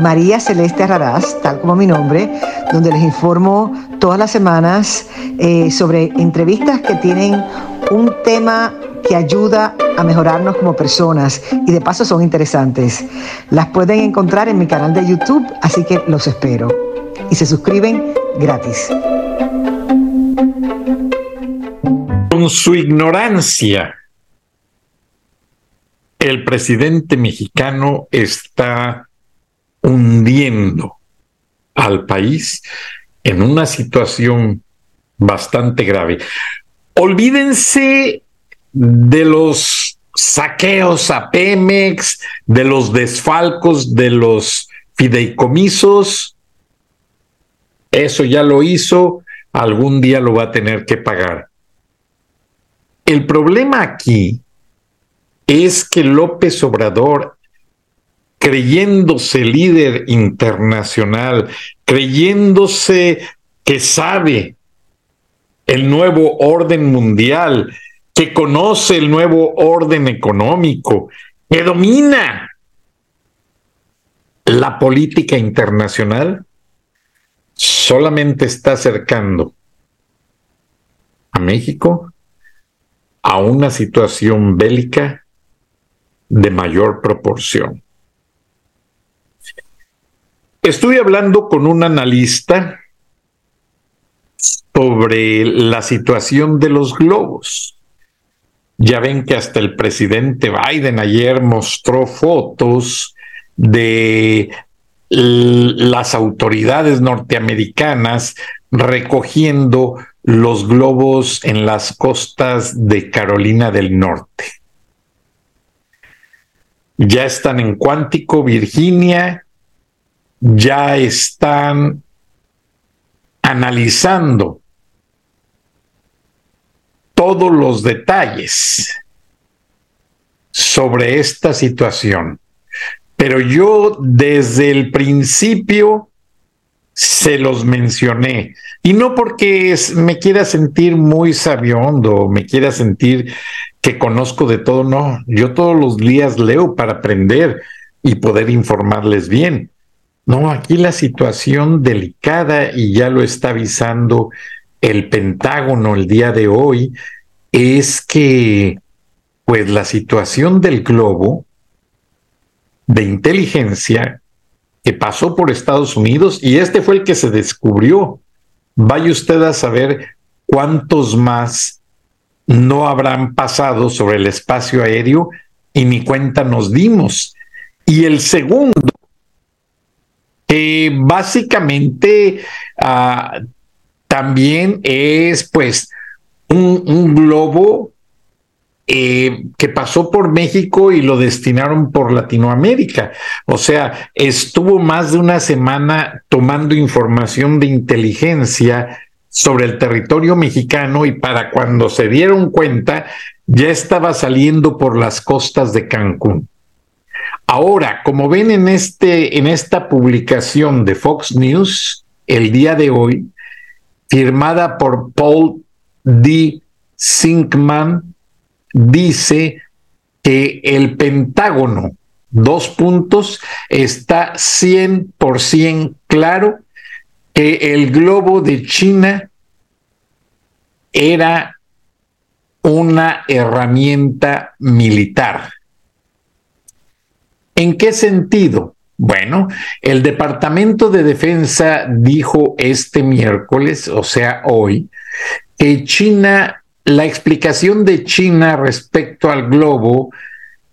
María Celeste Raraz, tal como mi nombre, donde les informo todas las semanas eh, sobre entrevistas que tienen un tema que ayuda a mejorarnos como personas y de paso son interesantes. Las pueden encontrar en mi canal de YouTube, así que los espero. Y se suscriben gratis. Con su ignorancia, el presidente mexicano está hundiendo al país en una situación bastante grave. Olvídense de los saqueos a Pemex, de los desfalcos de los fideicomisos. Eso ya lo hizo, algún día lo va a tener que pagar. El problema aquí es que López Obrador creyéndose líder internacional, creyéndose que sabe el nuevo orden mundial, que conoce el nuevo orden económico, que domina la política internacional, solamente está acercando a México a una situación bélica de mayor proporción. Estuve hablando con un analista sobre la situación de los globos. Ya ven que hasta el presidente Biden ayer mostró fotos de las autoridades norteamericanas recogiendo los globos en las costas de Carolina del Norte. Ya están en Cuántico, Virginia, ya están analizando todos los detalles sobre esta situación. Pero yo desde el principio se los mencioné. Y no porque me quiera sentir muy sabiondo, me quiera sentir que conozco de todo, no. Yo todos los días leo para aprender y poder informarles bien. No, aquí la situación delicada, y ya lo está avisando el Pentágono el día de hoy, es que, pues la situación del globo de inteligencia que pasó por Estados Unidos, y este fue el que se descubrió, vaya usted a saber cuántos más no habrán pasado sobre el espacio aéreo y ni cuenta nos dimos. Y el segundo eh, básicamente ah, también es pues un, globo eh, que pasó por México y lo destinaron por Latinoamérica. O sea, estuvo más de una semana tomando información de inteligencia sobre el territorio mexicano y para cuando se dieron cuenta ya estaba saliendo por las costas de Cancún. Ahora, como ven en, este, en esta publicación de Fox News el día de hoy, firmada por Paul D. Sinkman, dice que el Pentágono, dos puntos, está 100% claro que el globo de China era una herramienta militar. ¿En qué sentido? Bueno, el Departamento de Defensa dijo este miércoles, o sea, hoy, que China, la explicación de China respecto al globo,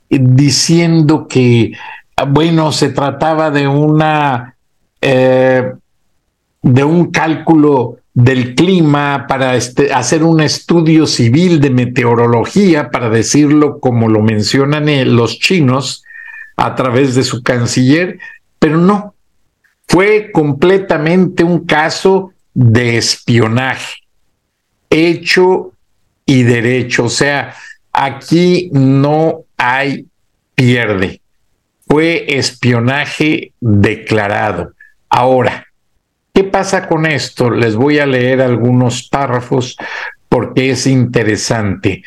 diciendo que, bueno, se trataba de una, eh, de un cálculo del clima para este, hacer un estudio civil de meteorología, para decirlo como lo mencionan eh, los chinos, a través de su canciller, pero no. Fue completamente un caso de espionaje, hecho y derecho. O sea, aquí no hay pierde. Fue espionaje declarado. Ahora, ¿qué pasa con esto? Les voy a leer algunos párrafos porque es interesante.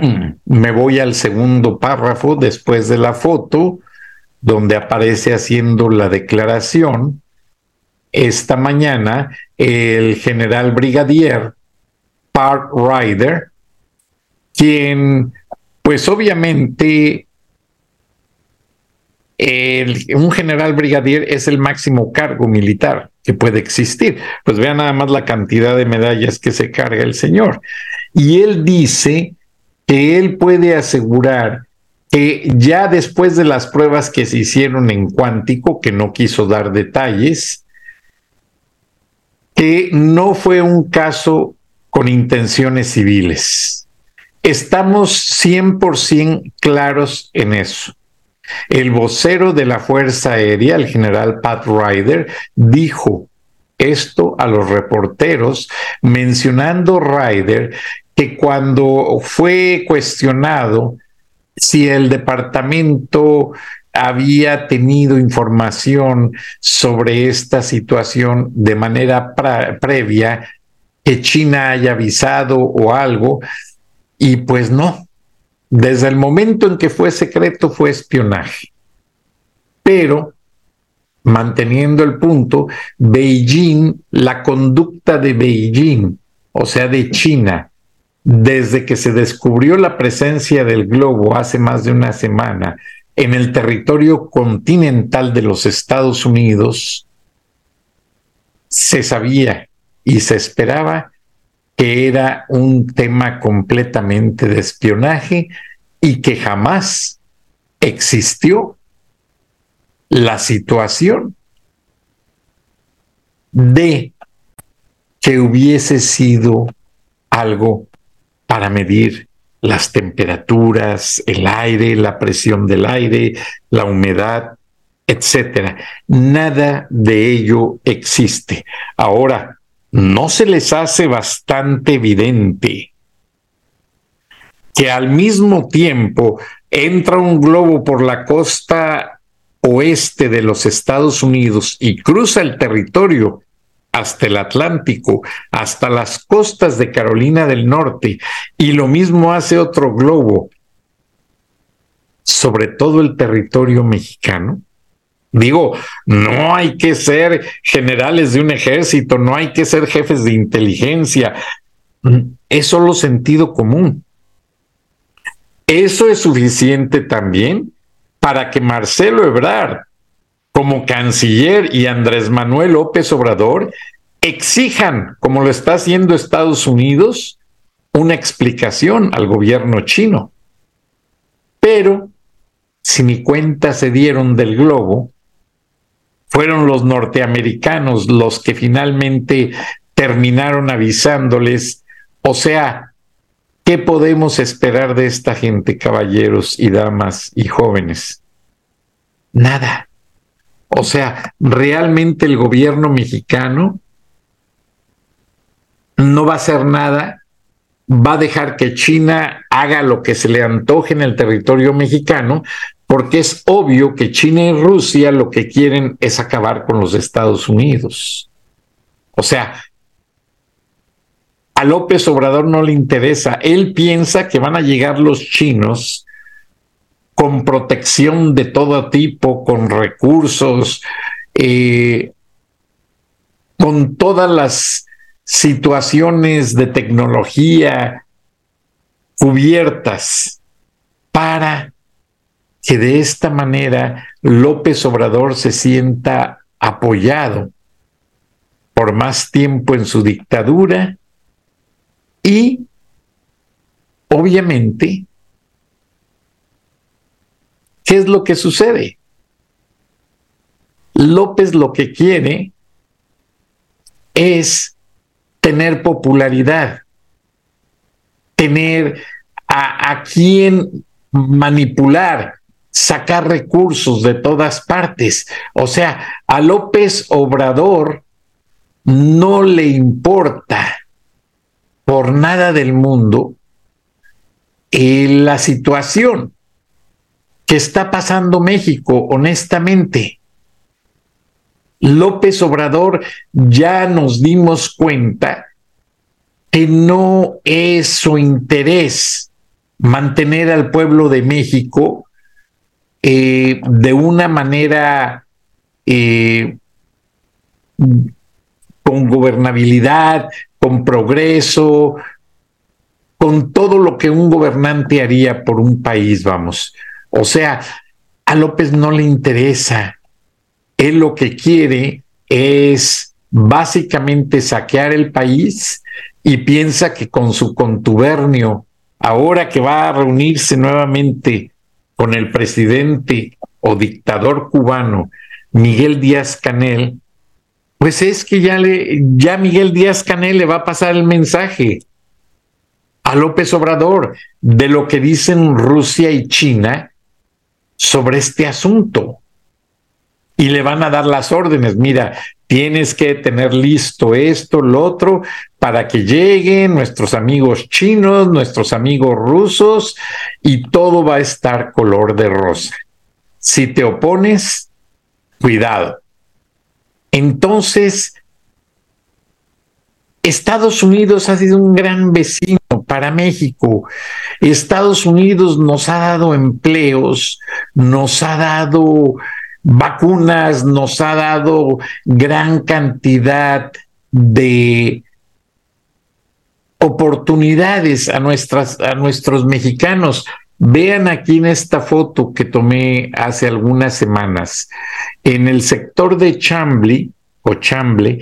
Me voy al segundo párrafo después de la foto, donde aparece haciendo la declaración. Esta mañana, el general brigadier Park Ryder, quien, pues obviamente, un general brigadier es el máximo cargo militar que puede existir. Pues vean nada más la cantidad de medallas que se carga el señor. Y él dice que él puede asegurar que ya después de las pruebas que se hicieron en cuántico, que no quiso dar detalles, que no fue un caso con intenciones civiles. Estamos 100% claros en eso. El vocero de la Fuerza Aérea, el general Pat Ryder, dijo esto a los reporteros, mencionando Ryder que cuando fue cuestionado si el departamento había tenido información sobre esta situación de manera previa, que China haya avisado o algo, y pues no. Desde el momento en que fue secreto fue espionaje. Pero, manteniendo el punto, Beijing, la conducta de Beijing, o sea, de China, desde que se descubrió la presencia del globo hace más de una semana en el territorio continental de los Estados Unidos, se sabía y se esperaba que era un tema completamente de espionaje y que jamás existió la situación de que hubiese sido algo para medir las temperaturas, el aire, la presión del aire, la humedad, etcétera. Nada de ello existe. Ahora, ¿no se les hace bastante evidente que al mismo tiempo entra un globo por la costa oeste de los Estados Unidos y cruza el territorio hasta el Atlántico, hasta las costas de Carolina del Norte, y lo mismo hace otro globo sobre todo el territorio mexicano. Digo, no hay que ser generales de un ejército, no hay que ser jefes de inteligencia, es solo sentido común. Eso es suficiente también para que Marcelo Ebrard como canciller y Andrés Manuel López Obrador exijan, como lo está haciendo Estados Unidos, una explicación al gobierno chino. Pero, si ni cuenta se dieron del globo, fueron los norteamericanos los que finalmente terminaron avisándoles, o sea, ¿qué podemos esperar de esta gente, caballeros y damas y jóvenes? Nada. O sea, realmente el gobierno mexicano no va a hacer nada, va a dejar que China haga lo que se le antoje en el territorio mexicano, porque es obvio que China y Rusia lo que quieren es acabar con los Estados Unidos. O sea, a López Obrador no le interesa, él piensa que van a llegar los chinos con protección de todo tipo, con recursos, eh, con todas las situaciones de tecnología cubiertas para que de esta manera López Obrador se sienta apoyado por más tiempo en su dictadura y obviamente ¿Qué es lo que sucede? López lo que quiere es tener popularidad, tener a, a quien manipular sacar recursos de todas partes. O sea, a López Obrador no le importa por nada del mundo eh, la situación que está pasando México, honestamente. López Obrador ya nos dimos cuenta que no es su interés mantener al pueblo de México eh, de una manera eh, con gobernabilidad, con progreso, con todo lo que un gobernante haría por un país, vamos. O sea, a López no le interesa. Él lo que quiere es básicamente saquear el país y piensa que con su contubernio, ahora que va a reunirse nuevamente con el presidente o dictador cubano Miguel Díaz Canel, pues es que ya le, ya Miguel Díaz Canel le va a pasar el mensaje a López Obrador de lo que dicen Rusia y China sobre este asunto. Y le van a dar las órdenes, mira, tienes que tener listo esto, lo otro, para que lleguen nuestros amigos chinos, nuestros amigos rusos, y todo va a estar color de rosa. Si te opones, cuidado. Entonces, Estados Unidos ha sido un gran vecino para México. Estados Unidos nos ha dado empleos, nos ha dado vacunas, nos ha dado gran cantidad de oportunidades a, a nuestros mexicanos. Vean aquí en esta foto que tomé hace algunas semanas. En el sector de Chambly o Chamble,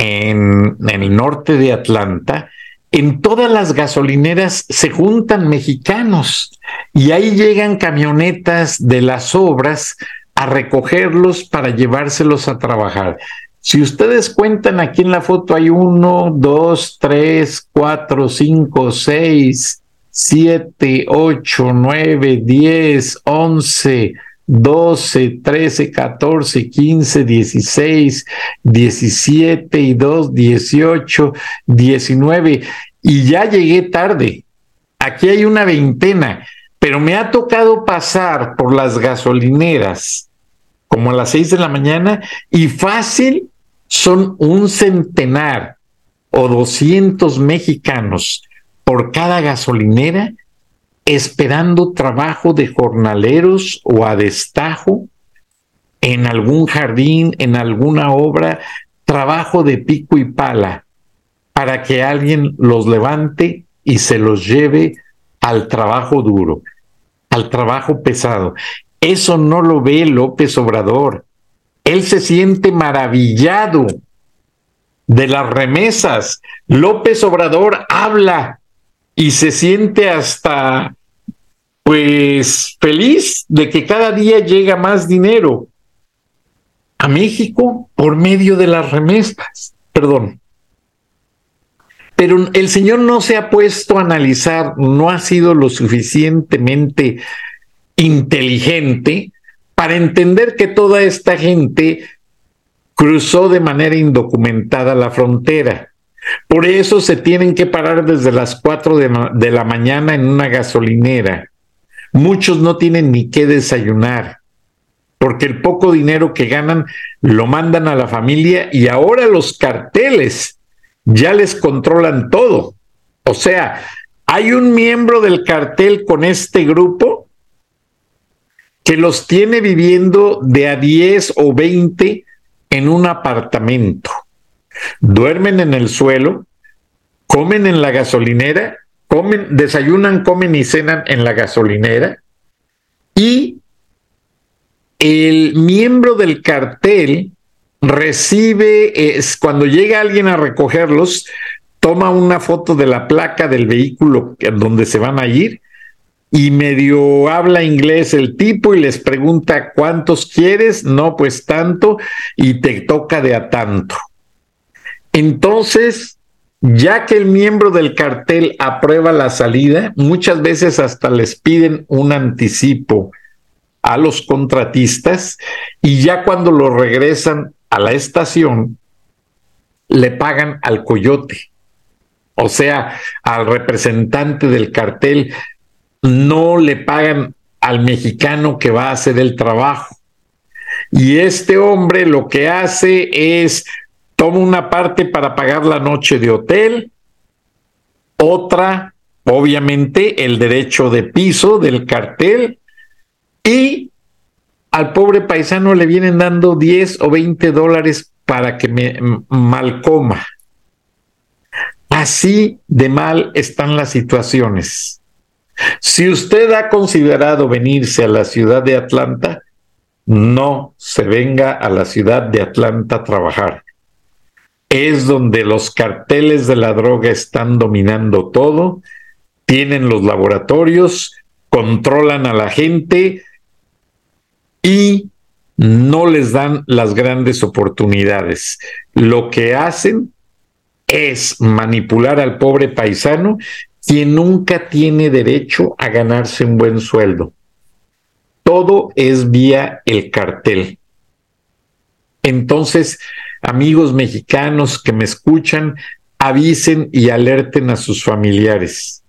en, el norte de Atlanta, en todas las gasolineras se juntan mexicanos y ahí llegan camionetas de las obras a recogerlos para llevárselos a trabajar. Si ustedes cuentan aquí en la foto hay uno, dos, tres, cuatro, cinco, seis, siete, ocho, nueve, diez, once, doce, trece, catorce, quince, dieciséis, diecisiete y dos, dieciocho, diecinueve. Y ya llegué tarde. Aquí hay una veintena, pero me ha tocado pasar por las gasolineras como a las seis de la mañana, y fácil son un centenar o doscientos mexicanos por cada gasolinera esperando trabajo de jornaleros o a destajo en algún jardín, en alguna obra, trabajo de pico y pala, para que alguien los levante y se los lleve al trabajo duro, al trabajo pesado. Eso no lo ve López Obrador. Él se siente maravillado de las remesas. López Obrador habla y se siente hasta pues feliz de que cada día llega más dinero a México por medio de las remesas. Perdón. Pero el señor no se ha puesto a analizar, no ha sido lo suficientemente inteligente para entender que toda esta gente cruzó de manera indocumentada la frontera. Por eso se tienen que parar desde las 4 de, la mañana en una gasolinera. Muchos no tienen ni qué desayunar, porque el poco dinero que ganan lo mandan a la familia y ahora los carteles ya les controlan todo. O sea, hay un miembro del cartel con este grupo que los tiene viviendo de a 10 o 20 en un apartamento. Duermen en el suelo, comen en la gasolinera, comen, desayunan, comen y cenan en la gasolinera y el miembro del cartel recibe, es, cuando llega alguien a recogerlos, toma una foto de la placa del vehículo donde se van a ir y medio habla inglés el tipo y les pregunta cuántos quieres, no pues tanto, y te toca de a tanto. Entonces, ya que el miembro del cartel aprueba la salida, muchas veces hasta les piden un anticipo a los contratistas y ya cuando lo regresan a la estación, le pagan al coyote, o sea, al representante del cartel, no le pagan al mexicano que va a hacer el trabajo. Y este hombre lo que hace es toma una parte para pagar la noche de hotel, otra, obviamente, el derecho de piso del cartel y al pobre paisano le vienen dando 10 o 20 dólares para que me mal coma. Así de mal están las situaciones. Si usted ha considerado venirse a la ciudad de Atlanta, no se venga a la ciudad de Atlanta a trabajar. Es donde los carteles de la droga están dominando todo, tienen los laboratorios, controlan a la gente y no les dan las grandes oportunidades. Lo que hacen es manipular al pobre paisano quien nunca tiene derecho a ganarse un buen sueldo. Todo es vía el cartel. Entonces, amigos mexicanos que me escuchan, avisen y alerten a sus familiares.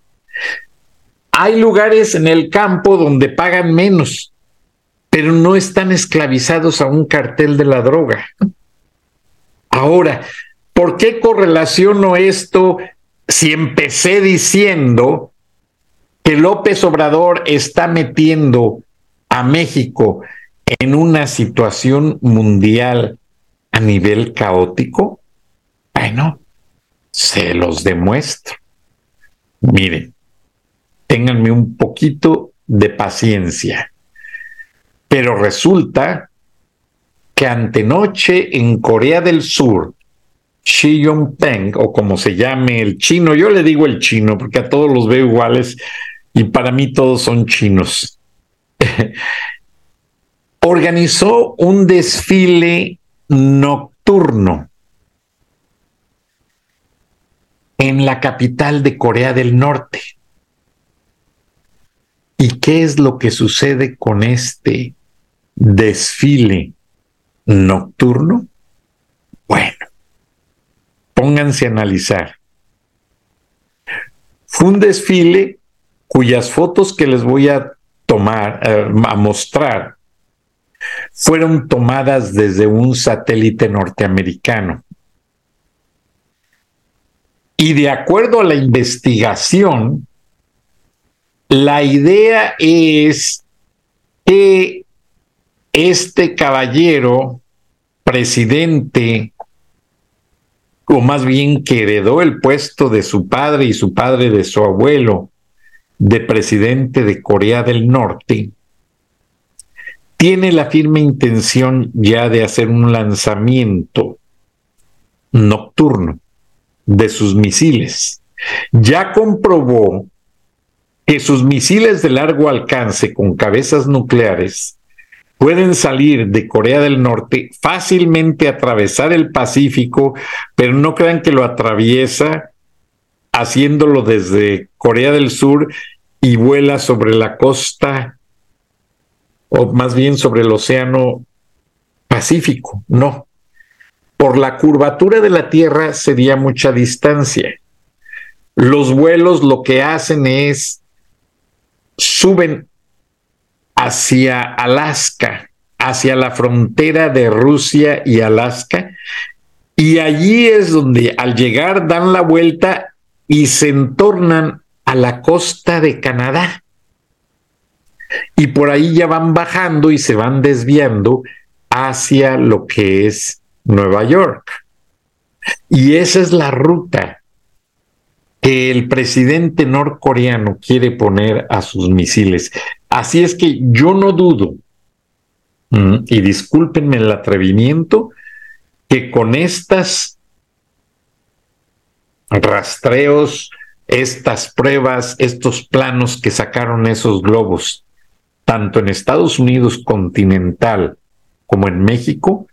Hay lugares en el campo donde pagan menos, pero no están esclavizados a un cartel de la droga. Ahora, ¿por qué correlaciono esto si empecé diciendo que López Obrador está metiendo a México en una situación mundial a nivel caótico? Bueno, se los demuestro. Miren, ténganme un poquito de paciencia. Pero resulta que antenoche en Corea del Sur, Xi Jinping, o como se llame el chino, yo le digo el chino porque a todos los veo iguales y para mí todos son chinos. organizó un desfile nocturno en la capital de Corea del Norte. ¿Y qué es lo que sucede con este desfile nocturno? Bueno, pónganse a analizar. Fue un desfile cuyas fotos que les voy a tomar, eh, a mostrar, fueron tomadas desde un satélite norteamericano. Y de acuerdo a la investigación, la idea es que este caballero, presidente, o más bien que heredó el puesto de su padre y su padre de su abuelo, de presidente de Corea del Norte, tiene la firme intención ya de hacer un lanzamiento nocturno de sus misiles. Ya comprobó que sus misiles de largo alcance con cabezas nucleares pueden salir de Corea del Norte fácilmente atravesar el Pacífico, pero no crean que lo atraviesa haciéndolo desde Corea del Sur y vuela sobre la costa, o más bien sobre el Océano Pacífico. No. Por la curvatura de la Tierra sería mucha distancia. Los vuelos lo que hacen es suben hacia Alaska, hacia la frontera de Rusia y Alaska, y allí es donde al llegar dan la vuelta y se entornan a la costa de Canadá. Y por ahí ya van bajando y se van desviando hacia lo que es Nueva York. Y esa es la ruta que el presidente norcoreano quiere poner a sus misiles. Así es que yo no dudo, mm, y discúlpenme el atrevimiento, que con estas rastreos, estas pruebas, estos planos que sacaron esos globos, tanto en Estados Unidos continental como en México,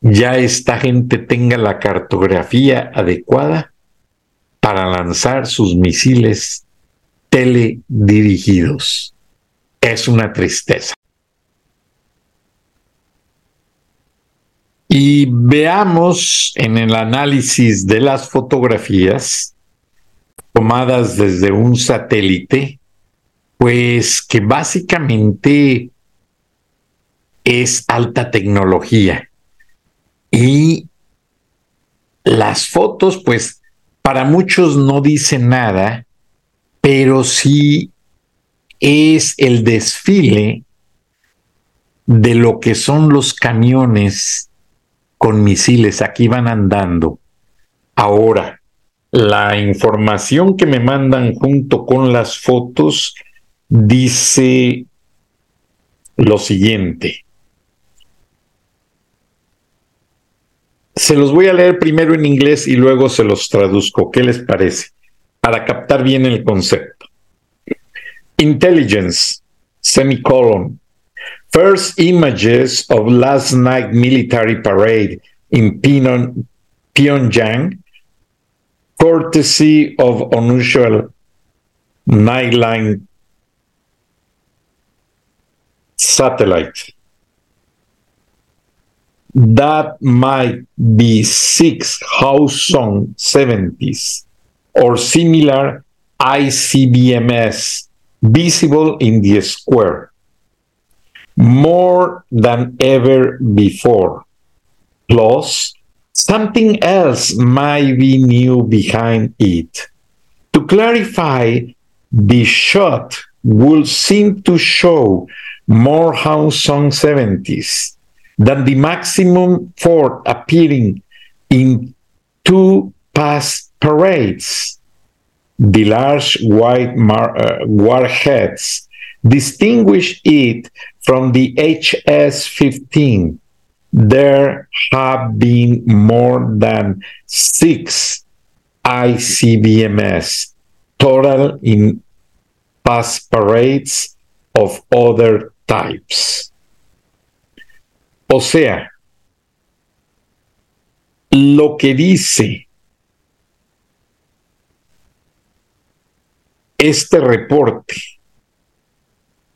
ya esta gente tenga la cartografía adecuada para lanzar sus misiles teledirigidos. es una tristeza. Y veamos en el análisis de las fotografías tomadas desde un satélite, pues que básicamente es alta tecnología. Y las fotos, pues para muchos no dicen nada, pero sí es el desfile de lo que son los camiones con misiles. Aquí van andando. Ahora, la información que me mandan junto con las fotos dice lo siguiente. Se los voy a leer primero en inglés y luego se los traduzco. ¿Qué les parece? Para captar bien el concepto. Intelligence, semicolon. First images of last night military parade in Pyongyang courtesy of unusual nightline satellite. That might be six Hawsong 70s or similar ICBMS visible in the square more than ever before. Plus, Something else might be new behind it. To clarify, the shot would seem to show more House Song 70s than the maximum fort appearing in two past parades. The large white mar- uh, warheads distinguish it from the HS 15 there have been more than six ICBMS total in past parades of other types. O sea, lo que dice este reporte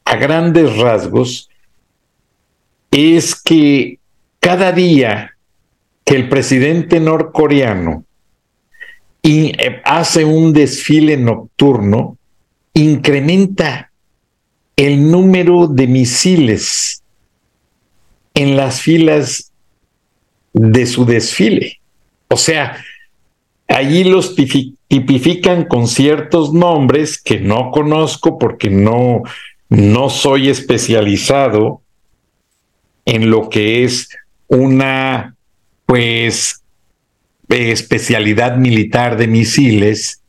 a grandes rasgos es que cada día que el presidente norcoreano eh, hace un desfile nocturno, incrementa el número de misiles en las filas de su desfile. O sea, allí los tipifican con ciertos nombres que no conozco porque no, no soy especializado en lo que es una pues especialidad militar de misiles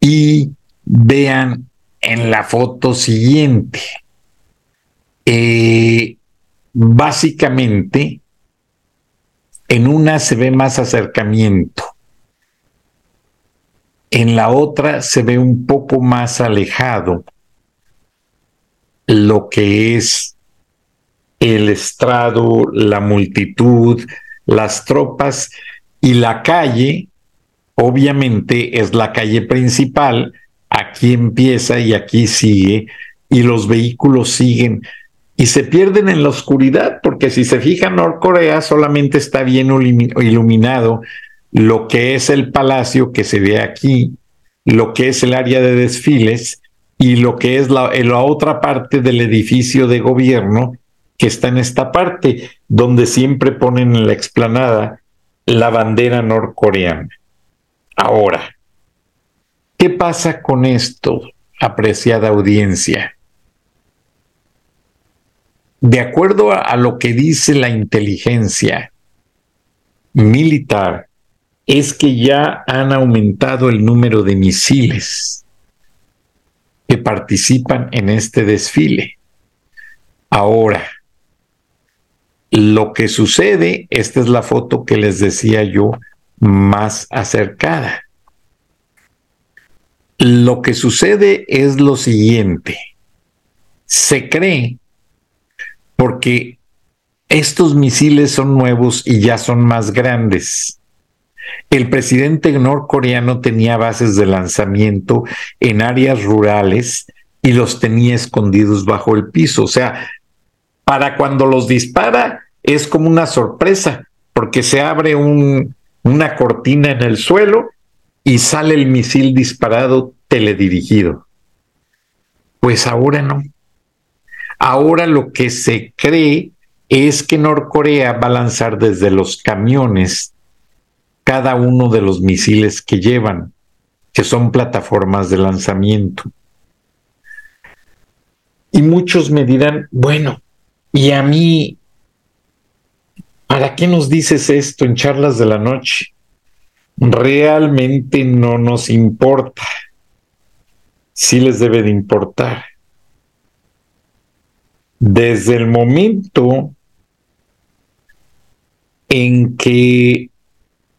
y vean en la foto siguiente. Eh, básicamente, en una se ve más acercamiento, en la otra se ve un poco más alejado lo que es el estrado, la multitud, las tropas y la calle, obviamente es la calle principal, aquí empieza y aquí sigue, y los vehículos siguen y se pierden en la oscuridad, porque si se fijan, Norcorea solamente está bien iluminado lo que es el palacio que se ve aquí, lo que es el área de desfiles y lo que es la, la otra parte del edificio de gobierno que está en esta parte, donde siempre ponen en la explanada la bandera norcoreana. Ahora, ¿qué pasa con esto, apreciada audiencia? De acuerdo a, lo que dice la inteligencia militar, es que ya han aumentado el número de misiles que participan en este desfile. Ahora, lo que sucede, esta es la foto que les decía yo más acercada. Lo que sucede es lo siguiente. Se cree, porque estos misiles son nuevos y ya son más grandes. El presidente norcoreano tenía bases de lanzamiento en áreas rurales y los tenía escondidos bajo el piso. O sea, para cuando los dispara es como una sorpresa, porque se abre un, una cortina en el suelo y sale el misil disparado teledirigido. Pues ahora no. Ahora lo que se cree es que Norcorea va a lanzar desde los camiones cada uno de los misiles que llevan, que son plataformas de lanzamiento. Y muchos me dirán, bueno, ¿y a mí para qué nos dices esto en charlas de la noche? Realmente no nos importa. Sí les debe de importar. Desde el momento en que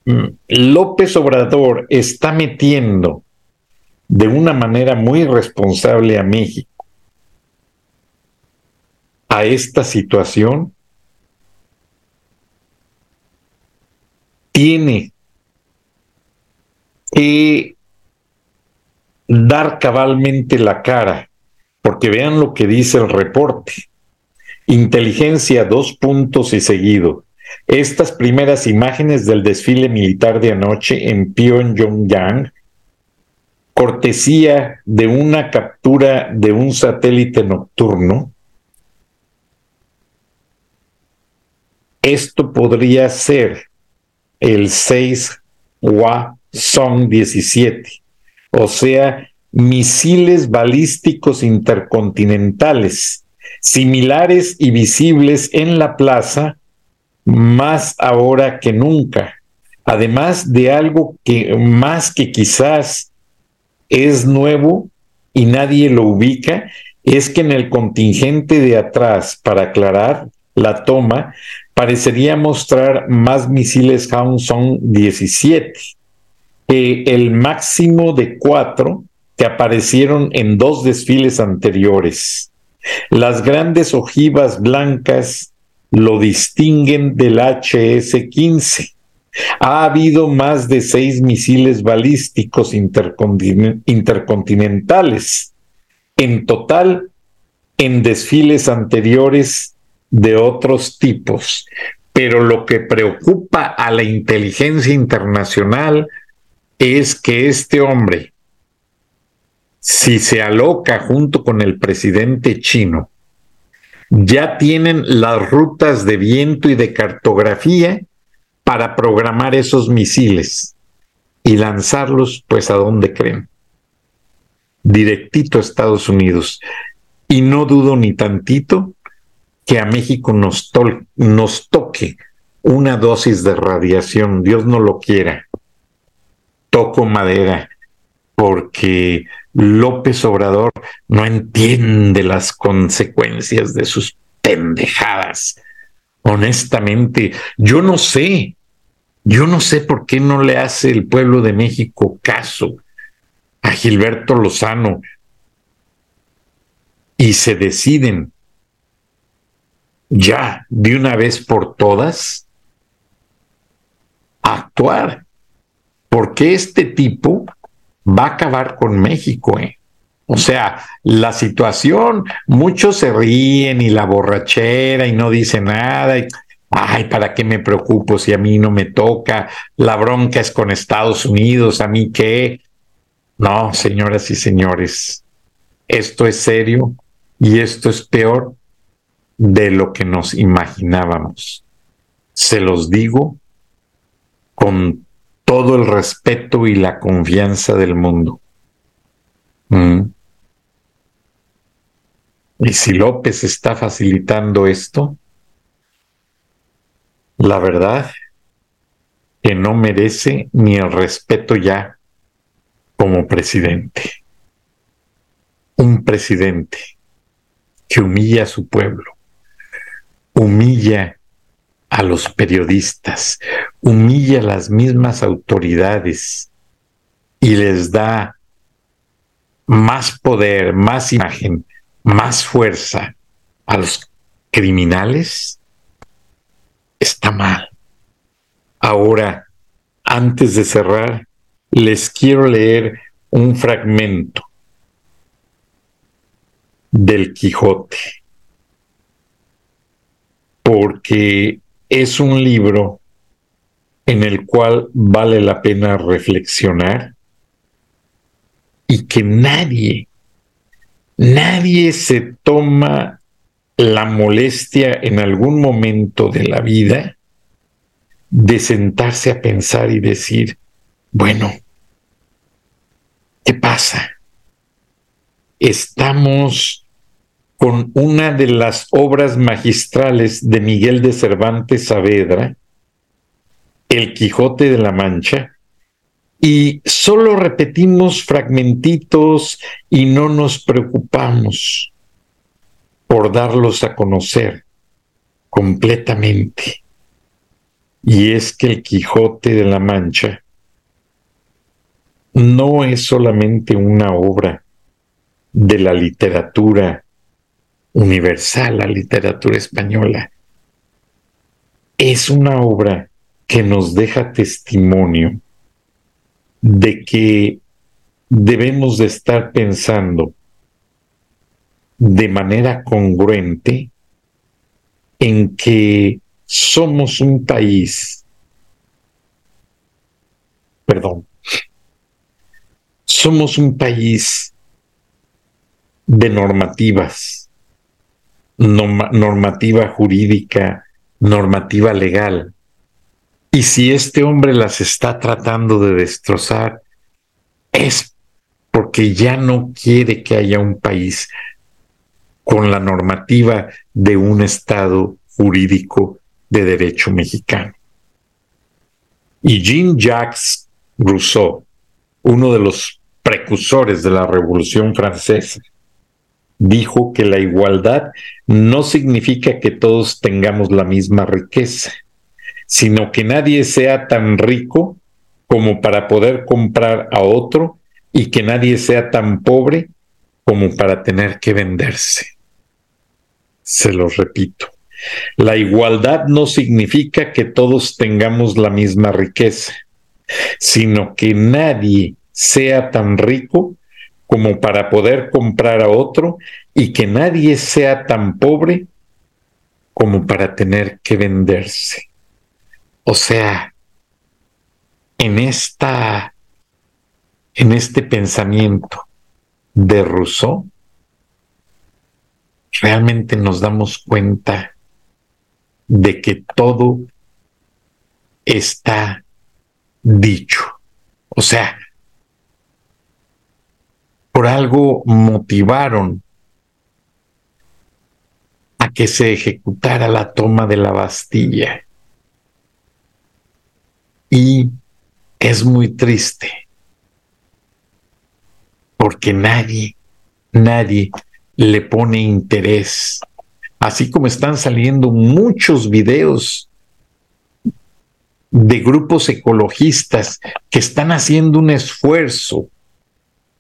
mm, López Obrador está metiendo de una manera muy responsable a México a esta situación, tiene que dar cabalmente la cara, porque vean lo que dice el reporte. Inteligencia, dos puntos y seguido. Estas primeras imágenes del desfile militar de anoche en Pyongyang, cortesía de una captura de un satélite nocturno, esto podría ser el 6 wa son 17, o sea, misiles balísticos intercontinentales, similares y visibles en la plaza más ahora que nunca. Además de algo que más que quizás es nuevo y nadie lo ubica, es que en el contingente de atrás, para aclarar la toma, parecería mostrar más misiles Hwasong 17, el máximo de cuatro que aparecieron en dos desfiles anteriores. Las grandes ojivas blancas lo distinguen del HS-15. Ha habido más de seis misiles balísticos intercontinentales. En total, en desfiles anteriores de otros tipos. Pero lo que preocupa a la inteligencia internacional es que este hombre, si se aloca junto con el presidente chino, ya tienen las rutas de viento y de cartografía para programar esos misiles y lanzarlos, pues, ¿a dónde creen? Directito a Estados Unidos. Y no dudo ni tantito que a México nos, nos toque una dosis de radiación, Dios no lo quiera. Toco madera, porque López Obrador no entiende las consecuencias de sus pendejadas. Honestamente, yo no sé, yo no sé por qué no le hace el pueblo de México caso a Gilberto Lozano y se deciden ya de una vez por todas a actuar. Porque este tipo va a acabar con México. ¿eh? O sea, la situación, muchos se ríen y la borrachera y no dicen nada. Ay, ¿para qué me preocupo si a mí no me toca? La bronca es con Estados Unidos, ¿a mí qué? No, señoras y señores, esto es serio y esto es peor de lo que nos imaginábamos. Se los digo con todo el respeto y la confianza del mundo. Mm. Y si López está facilitando esto, la verdad que no merece ni el respeto ya como presidente. Un presidente que humilla a su pueblo, humilla a los periodistas, humilla a las mismas autoridades y les da más poder, más imagen, más fuerza a los criminales, está mal. Ahora, antes de cerrar, les quiero leer un fragmento del Quijote, porque es un libro en el cual vale la pena reflexionar y que nadie, nadie se toma la molestia en algún momento de la vida de sentarse a pensar y decir, bueno, ¿qué pasa? Estamos con una de las obras magistrales de Miguel de Cervantes Saavedra, El Quijote de la Mancha, y solo repetimos fragmentitos y no nos preocupamos por darlos a conocer completamente. Y es que el Quijote de la Mancha no es solamente una obra de la literatura universal, la literatura española. Es una obra que nos deja testimonio de que debemos de estar pensando de manera congruente en que somos un país, perdón, somos un país de normativas, normativa jurídica, normativa legal. Y si este hombre las está tratando de destrozar, es porque ya no quiere que haya un país con la normativa de un Estado jurídico de derecho mexicano. Y Jean-Jacques Rousseau, uno de los precursores de la Revolución Francesa, dijo que la igualdad no significa que todos tengamos la misma riqueza, sino que nadie sea tan rico como para poder comprar a otro y que nadie sea tan pobre como para tener que venderse. Se lo repito. La igualdad no significa que todos tengamos la misma riqueza, sino que nadie sea tan rico como para poder comprar a otro y que nadie sea tan pobre como para tener que venderse. O sea, en esta en este pensamiento de Rousseau realmente nos damos cuenta de que todo está dicho. O sea, por algo motivaron a que se ejecutara la toma de la Bastilla. Y es muy triste, porque nadie, nadie le pone interés. Así como están saliendo muchos videos de grupos ecologistas que están haciendo un esfuerzo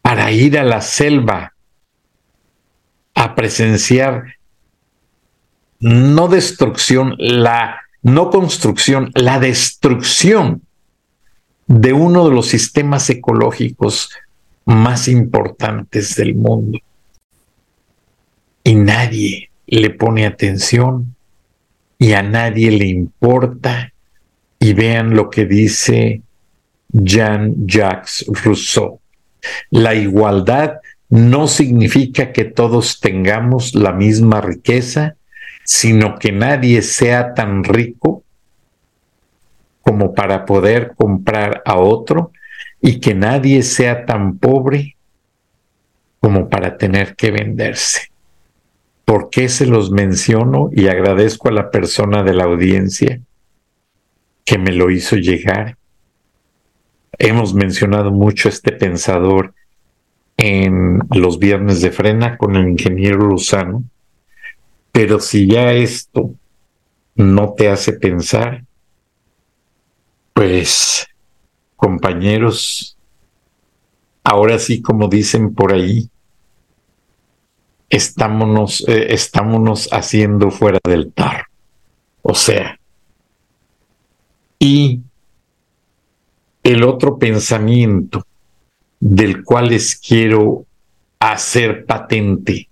para ir a la selva a presenciar no destrucción, la no construcción, la destrucción de uno de los sistemas ecológicos más importantes del mundo y nadie le pone atención y a nadie le importa. Y vean lo que dice Jean-Jacques Rousseau. La igualdad no significa que todos tengamos la misma riqueza, sino que nadie sea tan rico como para poder comprar a otro y que nadie sea tan pobre como para tener que venderse. ¿Por qué se los menciono y agradezco a la persona de la audiencia que me lo hizo llegar? Hemos mencionado mucho este pensador en los viernes de frena con el ingeniero Luzano, pero si ya esto no te hace pensar, pues compañeros, ahora sí como dicen por ahí, estámonos, eh, estámonos haciendo fuera del tarro. O sea, y el otro pensamiento del cual les quiero hacer patente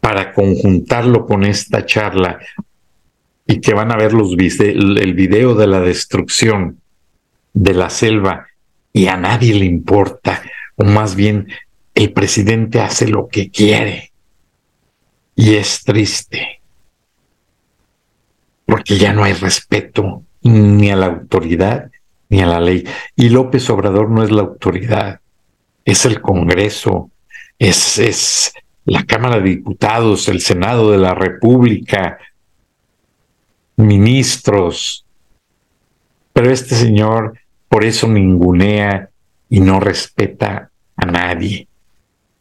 para conjuntarlo con esta charla y que van a ver los el video de la destrucción de la selva y a nadie le importa, o más bien el presidente hace lo que quiere. Y es triste, porque ya no hay respeto ni a la autoridad ni a la ley. Y López Obrador no es la autoridad, es el Congreso, es, es la Cámara de Diputados, el Senado de la República, ministros. Pero este señor por eso ningunea y no respeta a nadie.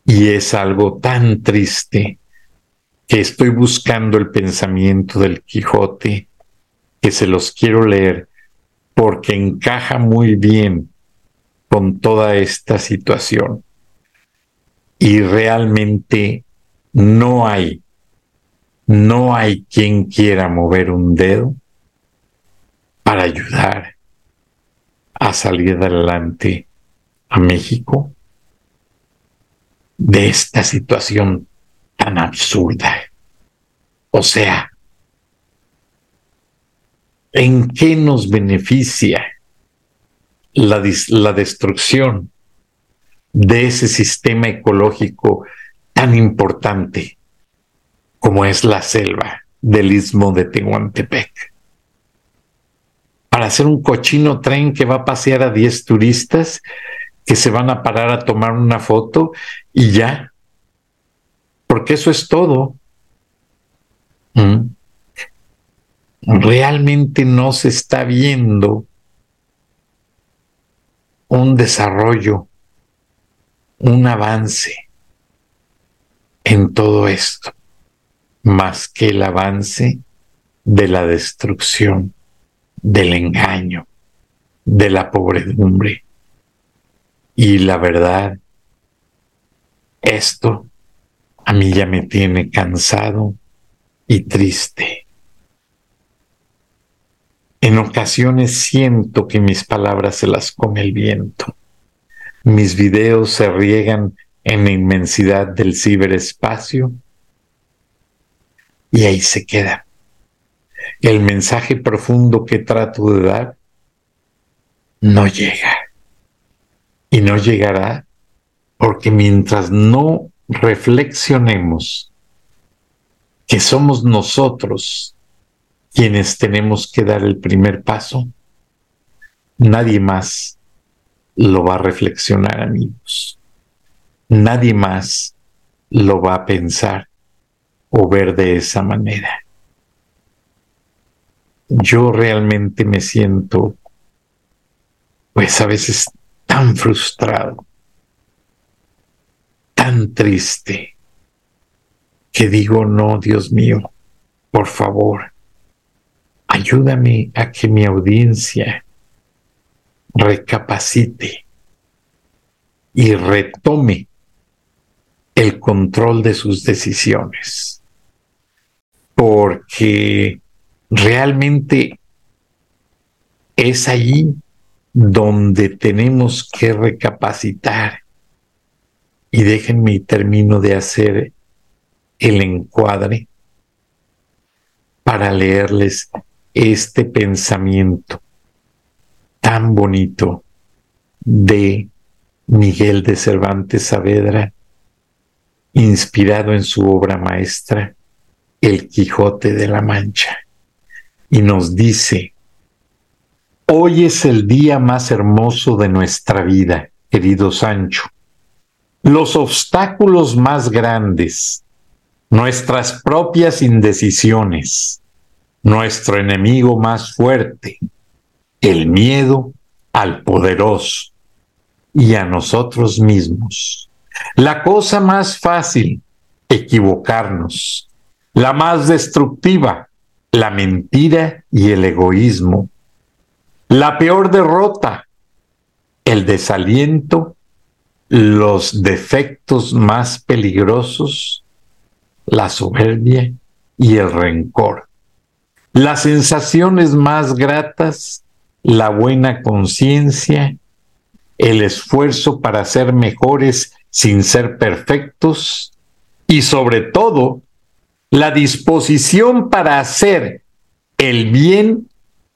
Y es algo tan triste que estoy buscando el pensamiento del Quijote, que se los quiero leer porque encaja muy bien con toda esta situación. Y realmente no hay, no hay quien quiera mover un dedo para ayudar a salir adelante a México de esta situación tan absurda. O sea, ¿en qué nos beneficia la, la, destrucción de ese sistema ecológico tan importante como es la selva del istmo de Tehuantepec? para hacer un cochino tren que va a pasear a 10 turistas que se van a parar a tomar una foto y ya. Porque eso es todo. ¿Mm? Realmente no se está viendo un desarrollo, un avance en todo esto, más que el avance de la destrucción del engaño, de la pobredumbre. Y la verdad, esto a mí ya me tiene cansado y triste. En ocasiones siento que mis palabras se las come el viento. Mis videos se riegan en la inmensidad del ciberespacio y ahí se quedan el mensaje profundo que trato de dar no llega. Y no llegará porque mientras no reflexionemos que somos nosotros quienes tenemos que dar el primer paso, nadie más lo va a reflexionar, amigos. Nadie más lo va a pensar o ver de esa manera yo realmente me siento, pues a veces tan frustrado, tan triste, que digo, no, Dios mío, por favor, ayúdame a que mi audiencia recapacite y retome el control de sus decisiones. Porque realmente es allí donde tenemos que recapacitar. Y déjenme termino de hacer el encuadre para leerles este pensamiento tan bonito de Miguel de Cervantes Saavedra, inspirado en su obra maestra, El Quijote de la Mancha y nos dice, hoy es el día más hermoso de nuestra vida, querido Sancho. Los obstáculos más grandes, nuestras propias indecisiones, nuestro enemigo más fuerte, el miedo al poderoso y a nosotros mismos. La cosa más fácil, equivocarnos. La más destructiva, la mentira y el egoísmo. La peor derrota, el desaliento, los defectos más peligrosos, la soberbia y el rencor. Las sensaciones más gratas, la buena conciencia, el esfuerzo para ser mejores sin ser perfectos y sobre todo la disposición para hacer el bien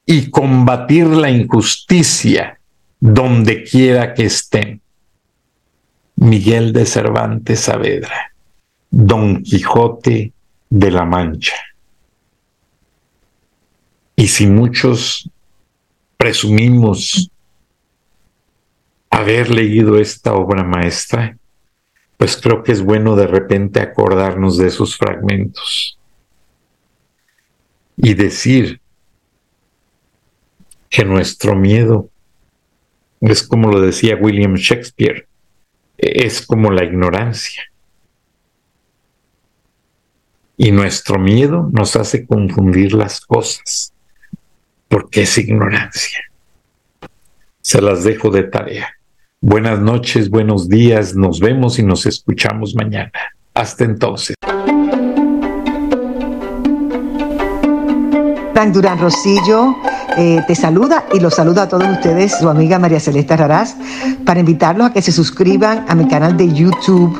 y combatir la injusticia donde quiera que estén. Miguel de Cervantes Saavedra, Don Quijote de la Mancha. Y si muchos presumimos haber leído esta obra maestra, pues creo que es bueno de repente acordarnos de esos fragmentos y decir que nuestro miedo es como lo decía William Shakespeare, es como la ignorancia. Y nuestro miedo nos hace confundir las cosas, porque es ignorancia. Se las dejo de tarea. Buenas noches, buenos días, nos vemos y nos escuchamos mañana. Hasta entonces. Frank Durán Rosillo eh, te saluda y los saluda a todos ustedes, su amiga María Celeste Raraz, para invitarlos a que se suscriban a mi canal de YouTube.